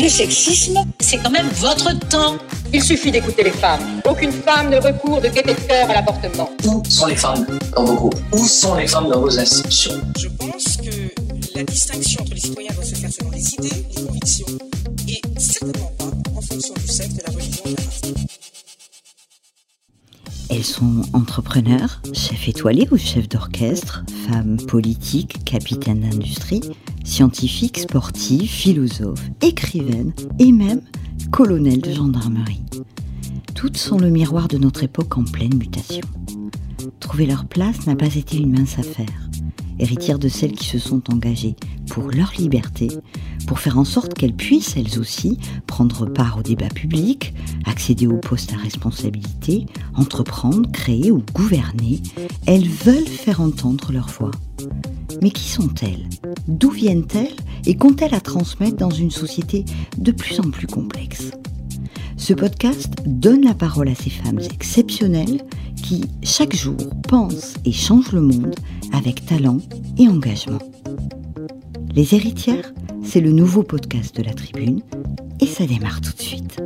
Le sexisme, c'est quand même votre temps. Il suffit d'écouter les femmes. Aucune femme ne recourt de gaieté de cœur à l'avortement. Où sont les femmes dans vos groupes Où sont les femmes dans vos institutions Je pense que la distinction entre les citoyens doit se faire selon les idées, les convictions, et certainement Elles sont entrepreneurs, chefs étoilés ou chefs d'orchestre, femmes politiques, capitaines d'industrie, scientifiques, sportives, philosophes, écrivaines et même colonels de gendarmerie. Toutes sont le miroir de notre époque en pleine mutation. Trouver leur place n'a pas été une mince affaire. Héritières de celles qui se sont engagées pour leur liberté, pour faire en sorte qu'elles puissent, elles aussi, prendre part au débat public, accéder aux postes à responsabilité, entreprendre, créer ou gouverner, elles veulent faire entendre leur voix. Mais qui sont-elles? D'où viennent-elles? Et qu'ont-elles à transmettre dans une société de plus en plus complexe? Ce podcast donne la parole à ces femmes exceptionnelles qui, chaque jour, pensent et changent le monde avec talent et engagement. Les héritières, c'est le nouveau podcast de la Tribune et ça démarre tout de suite.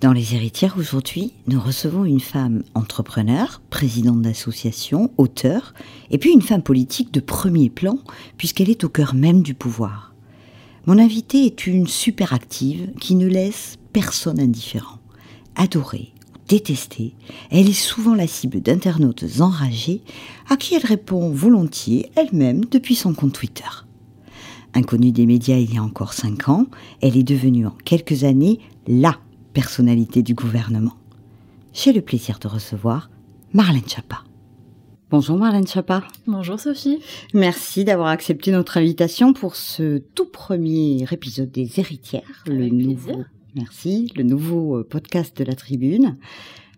Dans Les héritières aujourd'hui, nous recevons une femme entrepreneur, présidente d'association, auteur, et puis une femme politique de premier plan, puisqu'elle est au cœur même du pouvoir. Mon invitée est une super active qui ne laisse personne indifférent. Adorée ou détestée, elle est souvent la cible d'internautes enragés à qui elle répond volontiers elle-même depuis son compte Twitter. Inconnue des médias il y a encore cinq ans, elle est devenue en quelques années la personnalité du gouvernement. J'ai le plaisir de recevoir Marlène Chapa. Bonjour Marlène Chapa. Bonjour Sophie. Merci d'avoir accepté notre invitation pour ce tout premier épisode des Héritières, Avec le plaisir. nouveau. Merci, le nouveau euh, podcast de la Tribune.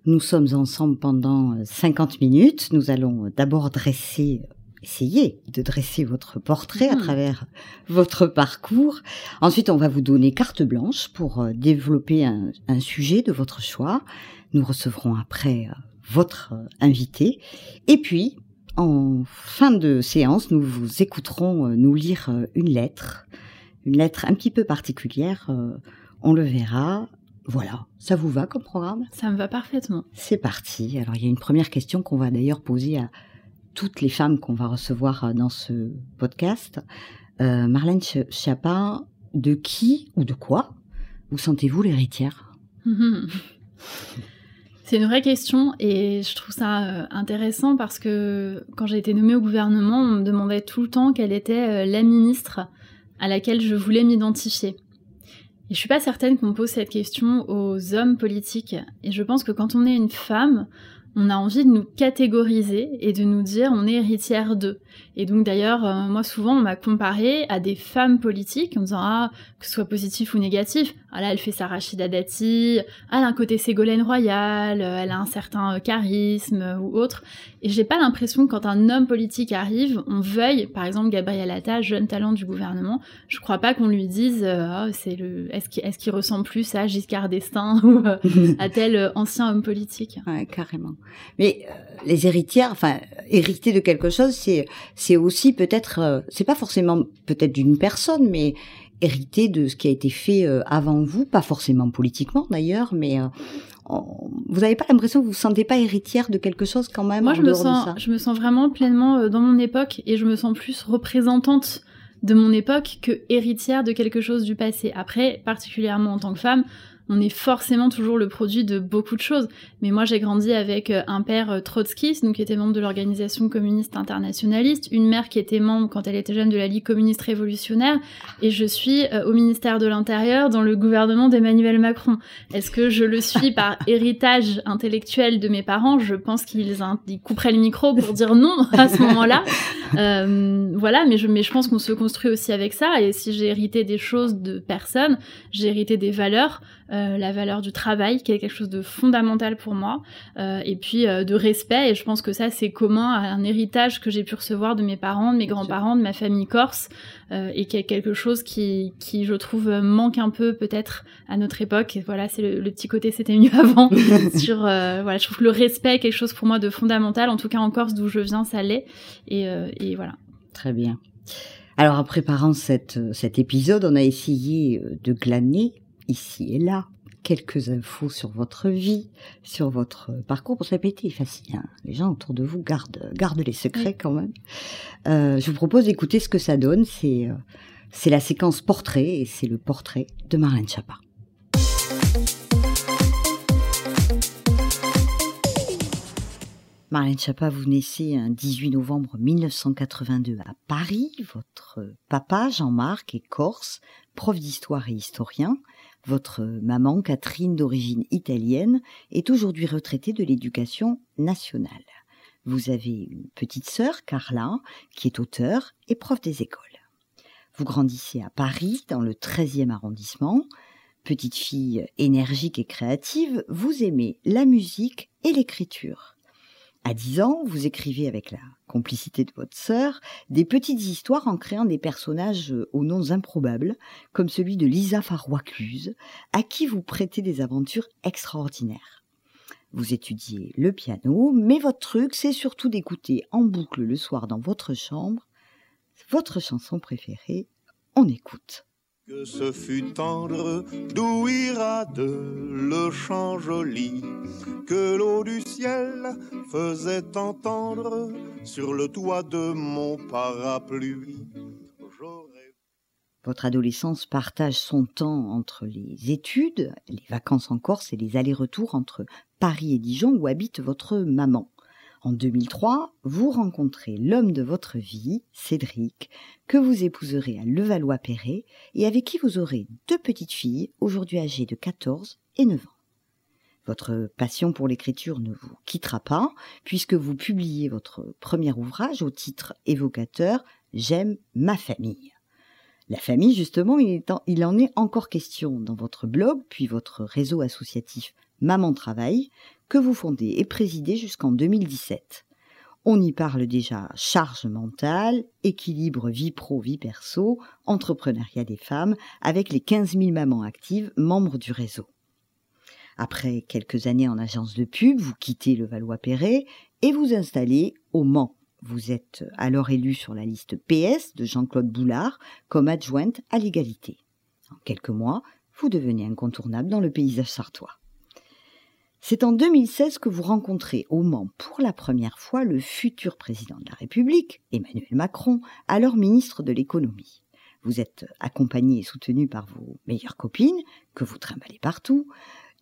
Nous sommes ensemble pendant euh, 50 minutes. Nous allons euh, d'abord dresser, euh, essayer de dresser votre portrait à Mhm. travers votre parcours. Ensuite, on va vous donner carte blanche pour euh, développer un, un sujet de votre choix. Nous recevrons après euh, votre euh, invité. Et puis, en fin de séance, nous vous écouterons nous lire une lettre, une lettre un petit peu particulière. on le verra. Voilà, ça vous va comme programme? Ça me va parfaitement. C'est parti. Alors, il y a une première question qu'on va d'ailleurs poser à toutes les femmes qu'on va recevoir euh, dans ce podcast. Euh, Marlène Ch- Schiappa, de qui ou de quoi vous sentez-vous l'héritière? C'est une vraie question et je trouve ça euh, intéressant parce que quand j'ai été nommée au gouvernement, on me demandait tout le temps quelle était la ministre à laquelle je voulais m'identifier. Et je suis pas certaine qu'on pose cette question aux hommes politiques. Et je pense que quand on est une femme, on a envie de nous catégoriser et de nous dire on est héritière d'eux. Et donc d'ailleurs, euh, moi souvent on m'a comparé à des femmes politiques en disant ah que ce soit positif ou négatif. Ah là elle fait sa Rachida Dati, elle a un côté Ségolène Royal, euh, elle a un certain euh, charisme ou autre. Et j'ai pas l'impression que quand un homme politique arrive, on veuille, par exemple Gabriel Attal, jeune talent du gouvernement, je crois pas qu'on lui dise Ah, c'est le est-ce qu'il ressemble plus à Giscard d'Estaing ou à tel ancien homme politique. Ouais, carrément. Mais euh, les héritières, enfin, hériter de quelque chose, c'est c'est aussi peut-être, euh, c'est pas forcément peut-être d'une personne, mais hériter de ce qui a été fait euh, avant vous, pas forcément politiquement d'ailleurs, mais on- vous n'avez pas l'impression que vous vous sentez pas héritière de quelque chose quand même Moi, en je me sens, je me sens vraiment pleinement dans mon époque et je me sens plus représentante de mon époque que héritière de quelque chose du passé. Après, particulièrement en tant que femme, on est forcément toujours le produit de beaucoup de choses. Mais moi, j'ai grandi avec euh, un père euh, trotskiste, donc qui était membre de l'organisation communiste internationaliste, une mère qui était membre quand elle était jeune de la Ligue communiste révolutionnaire, et je suis euh, au ministère de l'Intérieur dans le gouvernement d'Emmanuel Macron. Est-ce que je le suis par héritage intellectuel de mes parents? Je pense qu'ils couperaient le micro pour dire non à ce moment-là. Euh, voilà, mais je, mais je pense qu'on se construit aussi avec ça. Et si j'ai hérité des choses de personnes, j'ai hérité des valeurs. Euh, euh, la valeur du travail, qui est quelque chose de fondamental pour moi, euh, et puis euh, de respect. Et je pense que ça, c'est commun à un héritage que j'ai pu recevoir de mes parents, de mes grands-parents, de ma famille corse, et qui est quelque chose qui, qui, je trouve, manque un peu peut-être à notre époque. Et voilà, c'est le, le, petit côté, c'était mieux avant. sur, voilà, je trouve que le respect est quelque chose pour moi de fondamental. En tout cas, en Corse, d'où je viens, ça l'est. Et, et voilà. Très bien. Alors, en préparant cette, cet épisode, on a essayé de glaner ici et là quelques infos sur votre vie, sur votre parcours. Pour n'a été facile. Hein. Les gens autour de vous gardent, gardent les secrets quand même. Euh, je vous propose d'écouter ce que ça donne. C'est euh, c'est la séquence portrait et c'est le portrait de Marlène Chapa. Marlène Chapa, vous naissez un 18 novembre 1982 à Paris. Votre papa, Jean-Marc, est corse, prof d'histoire et historien. Votre maman, Catherine, d'origine italienne, est aujourd'hui retraitée de l'éducation nationale. Vous avez une petite sœur, Carla, qui est auteure et prof des écoles. Vous grandissez à Paris, dans le 13e arrondissement. Petite fille énergique et créative, vous aimez la musique et l'écriture. À 10 ans, vous écrivez avec la complicité de votre sœur des petites histoires en créant des personnages aux noms improbables, comme celui de Lisa Farrois-Cluse, à qui vous prêtez des aventures extraordinaires. Vous étudiez le piano, mais votre truc, c'est surtout d'écouter en boucle le soir dans votre chambre votre chanson préférée. On écoute. Que ce fut tendre, d'où de le chant joli, que l'eau du ciel faisait entendre sur le toit de mon parapluie. Votre adolescence partage son temps entre les études, les vacances en Corse et les allers-retours entre Paris et Dijon où habite votre maman. En 2003, vous rencontrez l'homme de votre vie, Cédric, que vous épouserez à Levallois-Perret et avec qui vous aurez deux petites filles, aujourd'hui âgées de 14 et 9 ans. Votre passion pour l'écriture ne vous quittera pas, puisque vous publiez votre premier ouvrage au titre évocateur J'aime ma famille. La famille, justement, il, en est encore question dans votre blog, puis votre réseau associatif Maman Travail, que vous fondez et présidez jusqu'en 2017. On y parle déjà charge mentale, équilibre vie pro-vie perso, entrepreneuriat des femmes, avec les 15 000 mamans actives membres du réseau. Après quelques années en agence de pub, vous quittez le Valois-Perret et vous installez au Mans. Vous êtes alors élu sur la liste PS de Jean-Claude Boulard comme adjointe à l'égalité. En quelques mois, vous devenez incontournable dans le paysage sartois. C'est en 2016 que vous rencontrez au Mans pour la première fois le futur président de la République, Emmanuel Macron, alors ministre de l'économie. Vous êtes accompagné et soutenu par vos meilleures copines, que vous trimballez partout,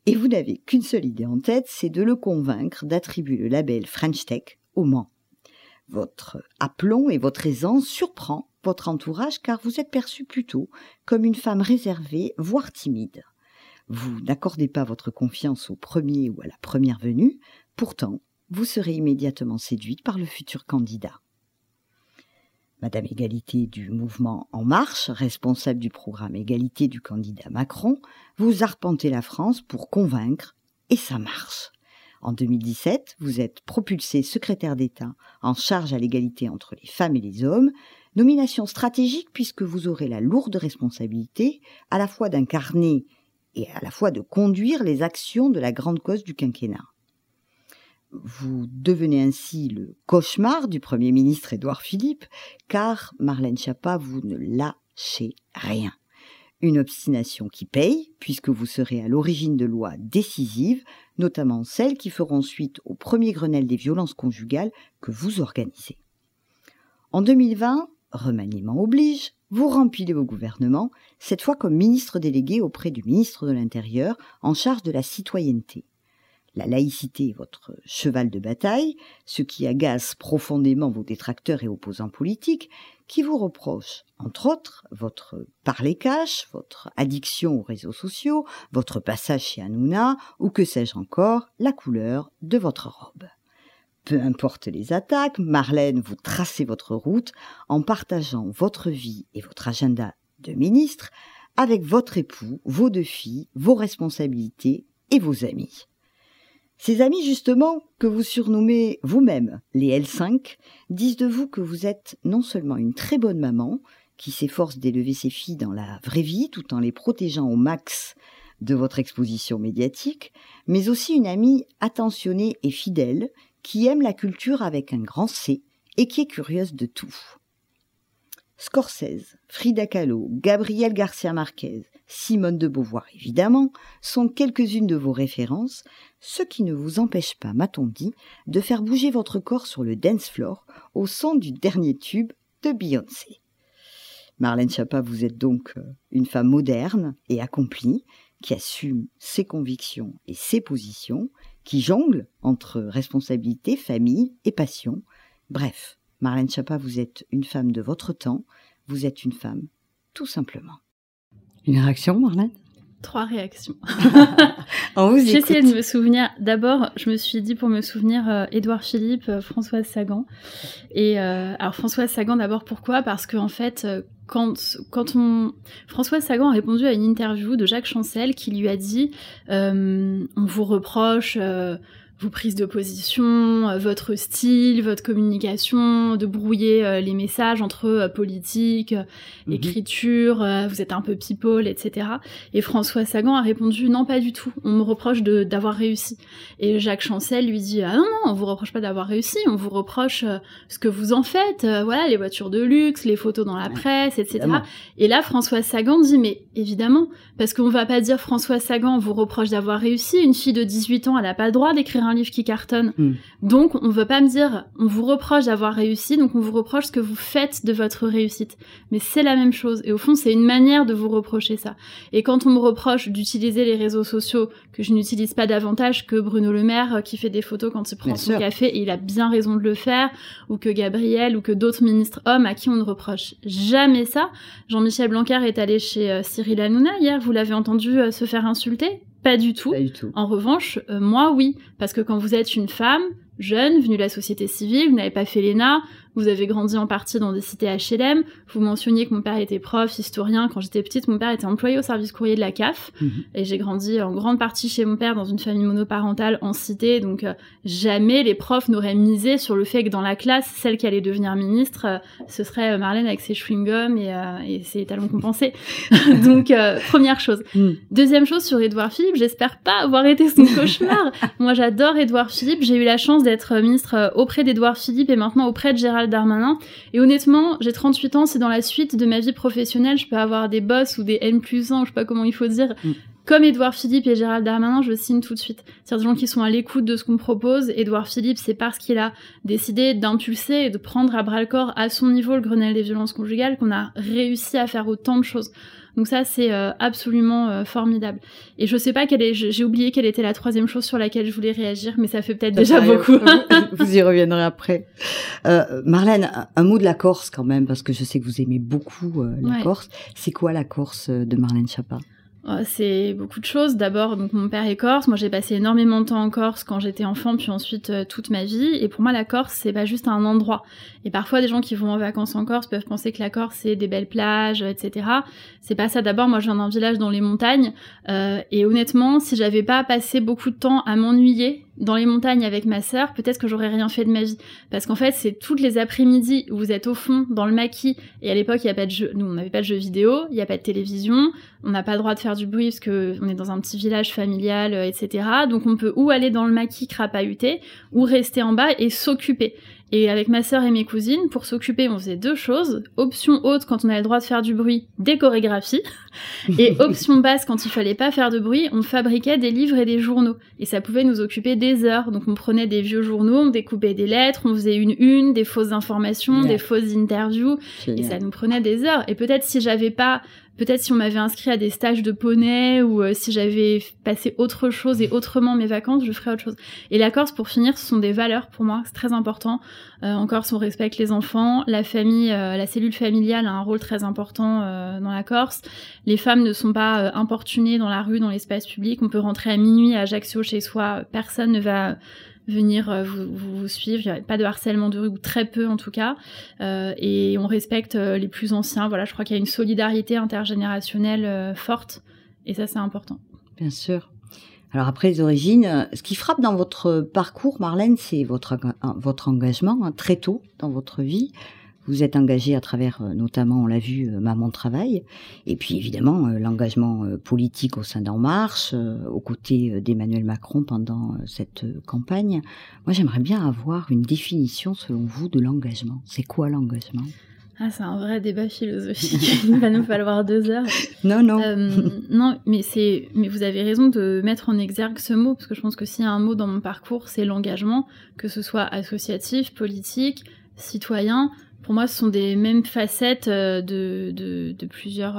et vous n'avez qu'une seule idée en tête, c'est de le convaincre d'attribuer le label French Tech au Mans. Votre aplomb et votre aisance surprend votre entourage car vous êtes perçu plutôt comme une femme réservée, voire timide. Vous n'accordez pas votre confiance au premier ou à la première venue, pourtant, vous serez immédiatement séduite par le futur candidat. Madame Égalité du mouvement En Marche, responsable du programme Égalité du candidat Macron, vous arpentez la France pour convaincre, et ça marche. En 2017, vous êtes propulsé secrétaire d'État en charge à l'égalité entre les femmes et les hommes, nomination stratégique puisque vous aurez la lourde responsabilité à la fois d'incarner à la fois de conduire les actions de la grande cause du quinquennat. Vous devenez ainsi le cauchemar du Premier ministre Édouard Philippe, car Marlène Schiappa, vous ne lâchez rien. Une obstination qui paye, puisque vous serez à l'origine de lois décisives, notamment celles qui feront suite au premier Grenelle des violences conjugales que vous organisez. En 2020, remaniement oblige, vous remplissez vos gouvernements, cette fois comme ministre délégué auprès du ministre de l'Intérieur en charge de la citoyenneté. La laïcité est votre cheval de bataille, ce qui agace profondément vos détracteurs et opposants politiques, qui vous reprochent, entre autres, votre parler cash, votre addiction aux réseaux sociaux, votre passage chez Hanouna, ou que sais-je encore, la couleur de votre robe. Peu importe les attaques, Marlène, vous tracez votre route en partageant votre vie et votre agenda de ministre avec votre époux, vos deux filles, vos responsabilités et vos amis. Ces amis, justement, que vous surnommez vous-même les L5, disent de vous que vous êtes non seulement une très bonne maman, qui s'efforce d'élever ses filles dans la vraie vie tout en les protégeant au max de votre exposition médiatique, mais aussi une amie attentionnée et fidèle, qui aime la culture avec un grand C et qui est curieuse de tout. Scorsese, Frida Kahlo, Gabriel Garcia Marquez, Simone de Beauvoir évidemment, sont quelques-unes de vos références, ce qui ne vous empêche pas, m'a-t-on dit, de faire bouger votre corps sur le dance floor au son du dernier tube de Beyoncé. Marlène Chapa, vous êtes donc euh, une femme moderne et accomplie, qui assume ses convictions et ses positions, qui jongle entre responsabilité, famille et passion. Bref, Marlène Chapa, vous êtes une femme de votre temps, vous êtes une femme, tout simplement. Une réaction, Marlène? Trois réactions. J'ai essayé de me souvenir. D'abord, je me suis dit pour me souvenir euh, Édouard Philippe, euh, Françoise Sagan. Et euh, alors Françoise Sagan d'abord pourquoi? Parce qu'en fait, euh, quand Françoise Sagan a répondu à une interview de Jacques Chancel qui lui a dit euh, on vous reproche euh, vos prises de position, euh, votre style, votre communication, de brouiller euh, les messages entre euh, politique, Mhm. écriture, vous êtes un peu people, etc. Et François Sagan a répondu non pas du tout. On me reproche de d'avoir réussi. Et Jacques Chancel lui dit ah non non on vous reproche pas d'avoir réussi, on vous reproche ce que vous en faites. Voilà les voitures de luxe, les photos dans la presse, etc. évidemment. Et là François Sagan dit mais évidemment parce qu'on va pas dire François Sagan vous reproche d'avoir réussi. Une fille de 18 ans elle a pas le droit d'écrire un livre qui cartonne. Hmm. Donc on veut pas me dire on vous reproche d'avoir réussi donc on vous reproche ce que vous faites de votre réussite. Mais c'est la même chose. Et au fond, c'est une manière de vous reprocher ça. Et quand on me reproche d'utiliser les réseaux sociaux que je n'utilise pas davantage que Bruno Le Maire euh, qui fait des photos quand il prend Bien son sûr. café et il a bien raison de le faire, ou que Gabriel ou que d'autres ministres hommes à qui on ne reproche jamais ça. Jean-Michel Blanquer est allé chez euh, Cyril Hanouna hier. Vous l'avez entendu euh, se faire insulter Pas du tout. Pas du tout. En revanche, euh, moi, oui. Parce que quand vous êtes une femme, jeune, venue de la société civile, vous n'avez pas fait l'ENA, vous avez grandi en partie dans des cités HLM, vous mentionniez que mon père était prof, historien. Quand j'étais petite, mon père était employé au service courrier de la CAF. Mhm. Et j'ai grandi en grande partie chez mon père dans une famille monoparentale en cité. Donc euh, jamais les profs n'auraient misé sur le fait que dans la classe, celle qui allait devenir ministre, euh, ce serait euh, Marlène avec ses chewing-gums et, et ses talons compensés. donc première chose. Mm. Deuxième chose sur Édouard Philippe, j'espère pas avoir été son cauchemar. Moi, j'adore Édouard Philippe. J'ai eu la chance d'être ministre auprès d'Édouard Philippe et maintenant auprès de Gérald Darmanin. Et honnêtement, j'ai 38 ans, c'est dans la suite de ma vie professionnelle. Je peux avoir des boss ou des N plus 1, je sais pas comment il faut dire. Mm. Comme Édouard Philippe et Gérald Darmanin, je signe tout de suite. C'est-à-dire des gens qui sont à l'écoute de ce qu'on me propose. Édouard Philippe, c'est parce qu'il a décidé d'impulser et de prendre à bras le corps à son niveau le Grenelle des violences conjugales qu'on a réussi à faire autant de choses. Donc ça, c'est euh, absolument euh, formidable. Et je sais pas quelle est, j'ai oublié quelle était la troisième chose sur laquelle je voulais réagir, mais ça fait peut-être déjà beaucoup. Vous, y reviendrez après. Euh, Marlène, un, mot de la Corse quand même, parce que je sais que vous aimez beaucoup euh, la Ouais. Corse. C'est quoi la Corse euh, de Marlène Chapa C'est beaucoup de choses. D'abord, donc mon père est corse. Moi, j'ai passé énormément de temps en Corse quand j'étais enfant, puis ensuite euh, toute ma vie. Et pour moi, la Corse, c'est pas juste un endroit. Et parfois, des gens qui vont en vacances en Corse peuvent penser que la Corse, c'est des belles plages, euh, etc. C'est pas ça. D'abord, moi, je viens d'un village dans les montagnes. euh, et honnêtement, si j'avais pas passé beaucoup de temps à m'ennuyer dans les montagnes avec ma sœur, peut-être que j'aurais rien fait de ma vie. Parce qu'en fait, c'est toutes les après-midi où vous êtes au fond, dans le maquis. Et à l'époque, il y a pas de jeu. Nous, on n'avait pas de jeux vidéo, il y a pas de télévision on n'a pas le droit de faire du bruit parce que on est dans un petit village familial, euh, etc. Donc on peut ou aller dans le maquis crapahuter ou rester en bas et s'occuper. Et avec ma sœur et mes cousines, pour s'occuper, on faisait deux choses. Option haute, quand on avait le droit de faire du bruit, des chorégraphies. Et option basse, quand il fallait pas faire de bruit, on fabriquait des livres et des journaux. Et ça pouvait nous occuper des heures. Donc on prenait des vieux journaux, on découpait des lettres, on faisait une une, des fausses informations, des fausses interviews. Et ça nous prenait des heures. Et peut-être si j'avais pas, peut-être si on m'avait inscrit à des stages de poney ou euh, si j'avais passé autre chose et autrement mes vacances, je ferais autre chose. Et la Corse, pour finir, ce sont des valeurs pour moi, c'est très important. Euh, en Corse, on respecte les enfants, la famille, euh, la cellule familiale a un rôle très important dans la Corse. Les femmes ne sont pas importunées dans la rue, dans l'espace public. On peut rentrer à minuit à Ajaccio chez soi, personne ne va venir euh, vous, suivre. Il n'y a pas de harcèlement de rue, ou très peu en tout cas. Euh, et on respecte euh, les plus anciens. Voilà, je crois qu'il y a une solidarité intergénérationnelle forte. Et ça, c'est important. Bien sûr. Alors après les origines, ce qui frappe dans votre parcours, Marlène, c'est votre, votre engagement hein, très tôt dans votre vie. Vous êtes engagée à travers, euh, notamment, on l'a vu, euh, Maman Travail, et puis évidemment euh, l'engagement politique au sein d'En Marche, aux côtés d'Emmanuel Macron pendant cette campagne. Moi, j'aimerais bien avoir une définition, selon vous, de l'engagement. C'est quoi l'engagement? Ah, c'est un vrai débat philosophique. Il va nous falloir deux heures. Non, non. non, mais c'est, mais vous avez raison de mettre en exergue ce mot parce que je pense que s'il y a un mot dans mon parcours, c'est l'engagement, que ce soit associatif, politique, citoyen pour moi, ce sont des mêmes facettes euh, euh, de plusieurs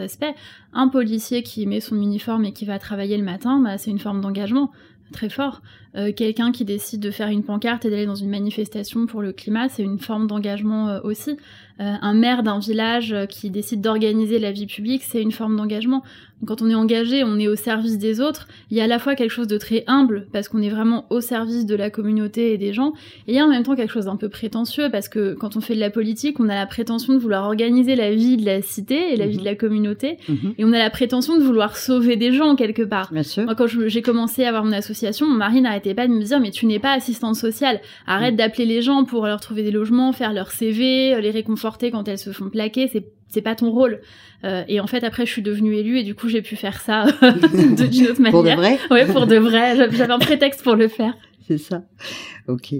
aspects. Un policier qui met son uniforme et qui va travailler le matin, bah, c'est une forme d'engagement très fort. Euh, quelqu'un qui décide de faire une pancarte et d'aller dans une manifestation pour le climat, c'est une forme d'engagement aussi. Un maire d'un village qui décide d'organiser la vie publique, c'est une forme d'engagement quand on est engagé, on est au service des autres. Il y a à la fois quelque chose de très humble parce qu'on est vraiment au service de la communauté et des gens, et il y a en même temps quelque chose d'un peu prétentieux parce que quand on fait de la politique, on a la prétention de vouloir organiser la vie de la cité et la vie de la mhm. communauté, mhm. et on a la prétention de vouloir sauver des gens quelque part. Bien sûr. Moi, quand j'ai commencé à avoir mon association, mon mari n'arrêtait pas de me dire mais tu n'es pas assistante sociale, arrête mhm. d'appeler les gens pour leur trouver des logements, faire leur CV, les réconforter quand elles se font plaquer, c'est c'est pas ton rôle. Euh, et en fait, après, je suis devenue élue et du coup, j'ai pu faire ça d'une autre manière. pour de vrai? Ouais, pour de vrai. J'avais un prétexte pour le faire. C'est ça. Ok.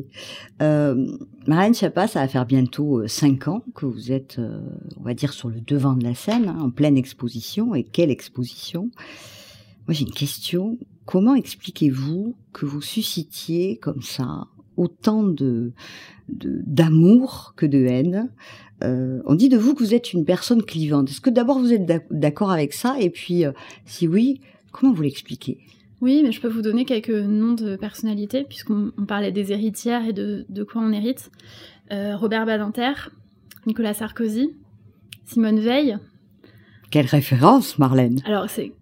Euh, Marlène Chapa, ça va faire bientôt euh, cinq ans que vous êtes, euh, on va dire, sur le devant de la scène, hein, en pleine exposition. Et quelle exposition? Moi, j'ai une question. Comment expliquez-vous que vous suscitiez comme ça autant de d'amour que de haine? Euh, on dit de vous que vous êtes une personne clivante. Est-ce que d'abord vous êtes d'accord avec ça Et puis, euh, si oui, comment vous l'expliquez? Oui, mais je peux vous donner quelques noms de personnalités, puisqu'on parlait des héritières et de, quoi on hérite. Euh, Robert Badinter, Nicolas Sarkozy, Simone Veil. Quelle référence, Marlène? Alors, c'est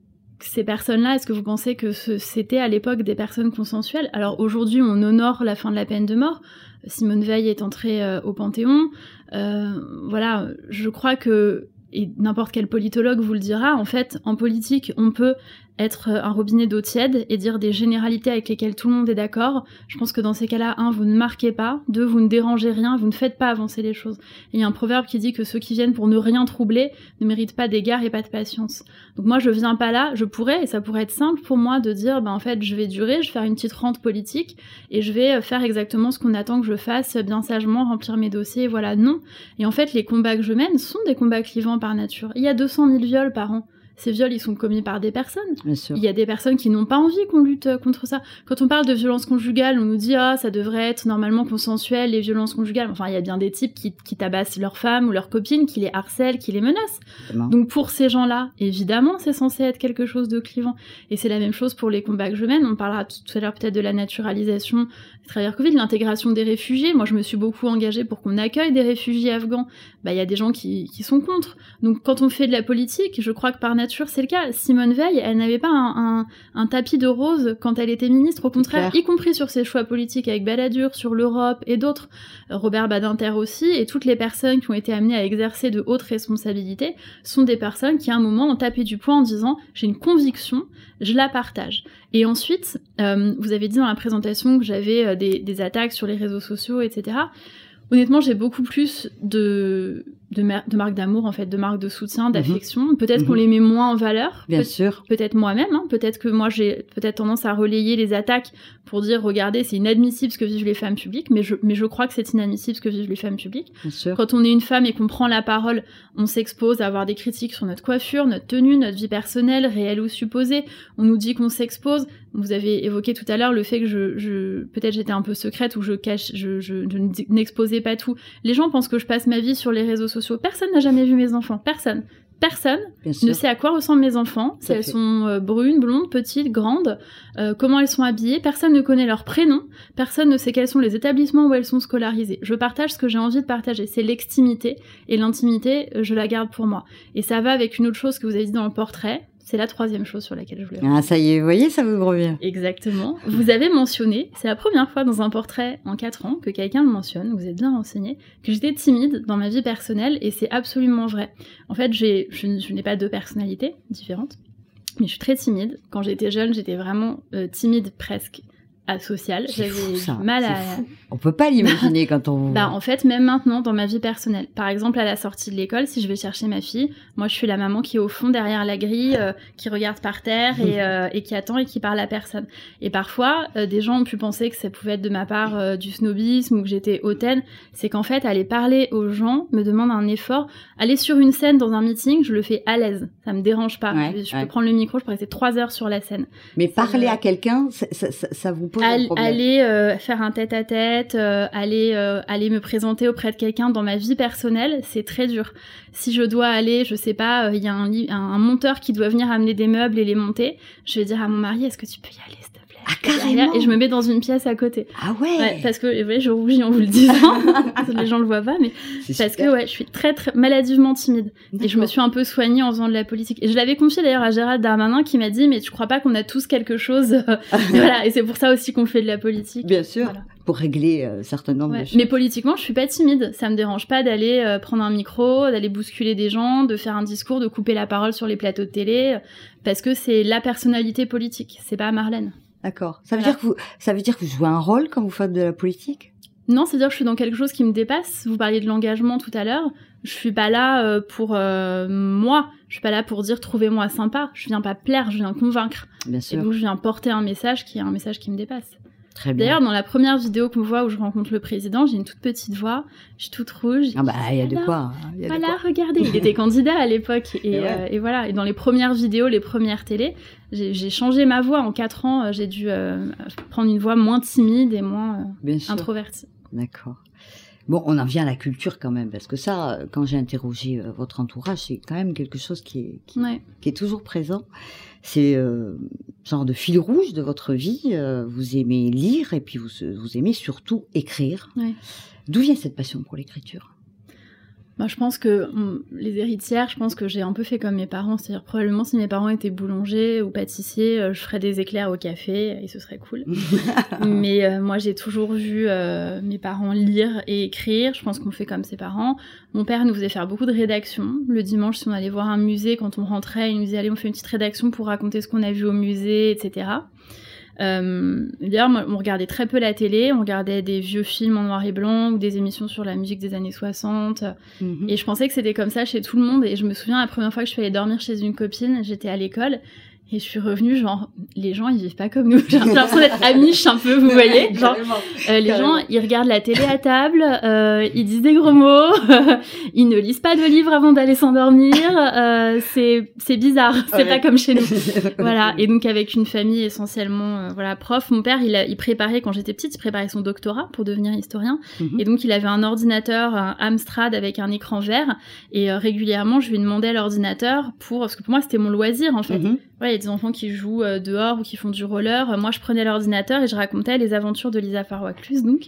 ces personnes-là, est-ce que vous pensez que c'était à l'époque des personnes consensuelles? Alors aujourd'hui, on honore la fin de la peine de mort. Simone Veil est entrée au Panthéon. Euh, voilà, je crois que et n'importe quel politologue vous le dira, en fait, en politique, on peut être un robinet d'eau tiède et dire des généralités avec lesquelles tout le monde est d'accord. Je pense que dans ces cas-là, un, vous ne marquez pas, deux, vous ne dérangez rien, vous ne faites pas avancer les choses. Et il y a un proverbe qui dit que ceux qui viennent pour ne rien troubler ne méritent pas d'égard et pas de patience. Donc moi, je viens pas là, je pourrais, et ça pourrait être simple pour moi de dire, ben en fait, je vais durer, je vais faire une petite rente politique et je vais faire exactement ce qu'on attend que je fasse, bien sagement, remplir mes dossiers, voilà, non. Et en fait, les combats que je mène sont des combats clivants par nature. Il y a 200 000 viols par an ces viols, ils sont commis par des personnes. Il y a des personnes qui n'ont pas envie qu'on lutte euh, contre ça. Quand on parle de violence conjugale, on nous dit ah ça devrait être normalement consensuel les violences conjugales. Enfin, il y a bien des types qui, qui tabassent leurs femmes ou leurs copines, qui les harcèlent, qui les menacent. Donc pour ces gens-là, évidemment, c'est censé être quelque chose de clivant. Et c'est la même chose pour les combats que je mène. On parlera tout à l'heure peut-être de la naturalisation à travers Covid, l'intégration des réfugiés. Moi, je me suis beaucoup engagée pour qu'on accueille des réfugiés afghans. Bah, il y a des gens qui, qui sont contre. Donc quand on fait de la politique, je crois que par c'est le cas. Simone Veil, elle n'avait pas un, un, tapis de rose quand elle était ministre, au contraire, y compris sur ses choix politiques avec Balladur, sur l'Europe et d'autres. Robert Badinter aussi, et toutes les personnes qui ont été amenées à exercer de hautes responsabilités sont des personnes qui à un moment ont tapé du poing en disant j'ai une conviction, je la partage. Et ensuite, euh, vous avez dit dans la présentation que j'avais euh, des, des attaques sur les réseaux sociaux, etc. Honnêtement, j'ai beaucoup plus de de, de marques d'amour en fait, de marques de soutien, mhm. d'affection. Peut-être qu'on mhm. les met moins en valeur. Bien sûr. Peut-être moi-même. Hein. Peut-être que moi j'ai peut-être tendance à relayer les attaques pour dire regardez c'est inadmissible ce que vivent les femmes publiques. Mais je mais je crois que c'est inadmissible ce que vivent les femmes publiques. Bien sûr. Quand on est une femme et qu'on prend la parole, on s'expose à avoir des critiques sur notre coiffure, notre tenue, notre vie personnelle, réelle ou supposée. On nous dit qu'on s'expose. Vous avez évoqué tout à l'heure le fait que je, je peut-être j'étais un peu secrète ou je cache, je, je, je n'exposais pas tout. Les gens pensent que je passe ma vie sur les réseaux sociaux Personne n'a jamais vu mes enfants. Personne. Personne ne sait à quoi ressemblent mes enfants, si elles sont euh, brunes, blondes, petites, grandes, euh, comment elles sont habillées. Personne ne connaît leur prénom. Personne ne sait quels sont les établissements où elles sont scolarisées. Je partage ce que j'ai envie de partager. C'est l'extimité. Et l'intimité, euh, je la garde pour moi. Et ça va avec une autre chose que vous avez dit dans le portrait. C'est la troisième chose sur laquelle je voulais. Ah, ça y est, vous voyez, ça vous revient. Exactement. Vous avez mentionné, c'est la première fois dans un portrait en 4 ans que quelqu'un le mentionne, vous êtes bien renseigné, que j'étais timide dans ma vie personnelle et c'est absolument vrai. En fait, j'ai, je, je n'ai pas deux personnalités différentes, mais je suis très timide. Quand j'étais jeune, j'étais vraiment euh, timide presque asociale. C'est J'avais du mal à. fou. On peut pas l'imaginer quand on. Bah, en fait, même maintenant, dans ma vie personnelle. Par exemple, à la sortie de l'école, si je vais chercher ma fille, moi, je suis la maman qui est au fond derrière la grille, euh, qui regarde par terre et, euh, et qui attend et qui parle à personne. Et parfois, euh, des gens ont pu penser que ça pouvait être de ma part du snobisme ou que j'étais hautaine. C'est qu'en fait, aller parler aux gens me demande un effort. Aller sur une scène dans un meeting, je le fais à l'aise. Ça me dérange pas. Ouais, je je ouais. peux prendre le micro, je peux rester trois heures sur la scène. Mais parler à quelqu'un, ça, ça, ça- ça vous pose un Al- problème. aller euh, faire un tête-à-tête, euh, aller euh, aller me présenter auprès de quelqu'un dans ma vie personnelle, c'est très dur. Si je dois aller, je sais pas, euh, il y a un, un, un monteur qui doit venir amener des meubles et les monter, je vais dire à mon mari, est-ce que tu peux y aller, Ah, carrément Et je me mets dans une pièce à côté. Ah ouais, Ouais, parce que, vous voyez, je rougis en vous le disant. les gens le voient pas, mais parce super. que ouais, je suis très très maladivement timide. Et je me suis un peu soignée en faisant de la politique. Et je l'avais confié d'ailleurs à Gérald Darmanin qui m'a dit, mais tu crois pas qu'on a tous quelque chose? Voilà, et c'est pour ça aussi qu'on fait de la politique. Bien sûr, Voilà. pour régler euh, un certain nombre Ouais. de choses. Mais politiquement, je suis pas timide. Ça me dérange pas d'aller euh, prendre un micro, d'aller bousculer des gens, de faire un discours, de couper la parole sur les plateaux de télé, euh, parce que c'est la personnalité politique. C'est pas Marlène. D'accord. Ça veut Voilà. dire que vous, ça veut dire que vous jouez un rôle quand vous faites de la politique? Non, c'est-à-dire que je suis dans quelque chose qui me dépasse. Vous parliez de l'engagement tout à l'heure. Je suis pas là euh, pour euh, moi. Je suis pas là pour dire trouvez-moi sympa. Je viens pas plaire, je viens convaincre. Bien Et sûr. donc je viens porter un message qui est un message qui me dépasse. Très bien. D'ailleurs, dans la première vidéo qu'on voit où je rencontre le président, j'ai une toute petite voix, je suis toute rouge. Ah bah il y a de quoi. hein, il y a de Voilà, quoi. regardez, il était candidat à l'époque. Et, Et ouais. euh, et voilà, et dans les premières vidéos, les premières télés, j'ai changé ma voix en quatre ans. euh, J'ai dû euh, prendre une voix moins timide et moins euh, introvertie. D'accord. Bon, on en vient à la culture quand même, parce que ça, quand j'ai interrogé euh, votre entourage, c'est quand même quelque chose qui est, qui, Ouais. qui est toujours présent. C'est euh, genre de fil rouge de votre vie. euh, vous aimez lire et puis vous, vous aimez surtout écrire. Ouais. D'où vient cette passion pour l'écriture? Bah, je pense que hum, les héritières, je pense que j'ai un peu fait comme mes parents. C'est-à-dire, probablement, si mes parents étaient boulangers ou pâtissiers, euh, je ferais des éclairs au café et ce serait cool. Mais euh, moi, j'ai toujours vu euh, mes parents lire et écrire. Je pense qu'on fait comme ses parents. Mon père nous faisait faire beaucoup de rédaction. Le dimanche, si on allait voir un musée, quand on rentrait, il nous disait allez, on fait une petite rédaction pour raconter ce qu'on a vu au musée, etc. Euh, D'ailleurs, on regardait très peu la télé. On regardait des vieux films en noir et blanc ou des émissions sur la musique des années 60. Mhm. Et je pensais que c'était comme ça chez tout le monde. Et je me souviens la première fois que je suis allée dormir chez une copine, j'étais à l'école. Et je suis revenue, genre, les gens, ils vivent pas comme nous. J'ai l'impression d'être amiche un peu, vous voyez. Genre, euh, les Carrément. gens, ils regardent la télé à table, euh, ils disent des gros mots, ils ne lisent pas de livres avant d'aller s'endormir. Euh, c'est c'est bizarre, c'est Ouais. pas comme chez nous. Voilà, et donc avec une famille essentiellement euh, voilà prof, mon père il, a, il préparait quand j'étais petite, il préparait son doctorat pour devenir historien, Mhm. et donc il avait un ordinateur, un Amstrad avec un écran vert, et euh, régulièrement je lui demandais l'ordinateur pour parce que pour moi c'était mon loisir en fait. Mhm. Ouais, il y a des enfants qui jouent euh, dehors ou qui font du roller. Moi, je prenais l'ordinateur et je racontais les aventures de Lisa Farwaclus. Donc,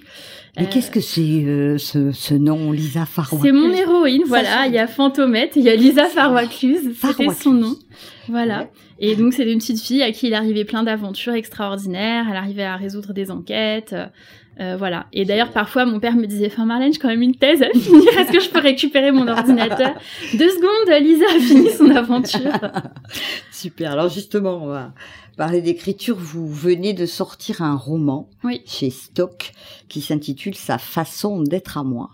Mais Euh, qu'est-ce que c'est euh, ce, ce nom, Lisa Farwaclus c'est mon héroïne. Voilà, il y a Fantomette, il y a Lisa Farwaclus. C'était son nom. Voilà. Ouais. Et donc, c'était une petite fille à qui il arrivait plein d'aventures extraordinaires. Elle arrivait à résoudre des enquêtes. euh, euh, voilà. Et d'ailleurs, parfois, mon père me disait, enfin, Marlène, j'ai quand même une thèse à finir. Est-ce que je peux récupérer mon ordinateur? Deux secondes, Lisa a fini son aventure. Super. Alors justement, on va parler d'écriture. Vous venez de sortir un roman Oui. chez Stock qui s'intitule Sa façon d'être à moi.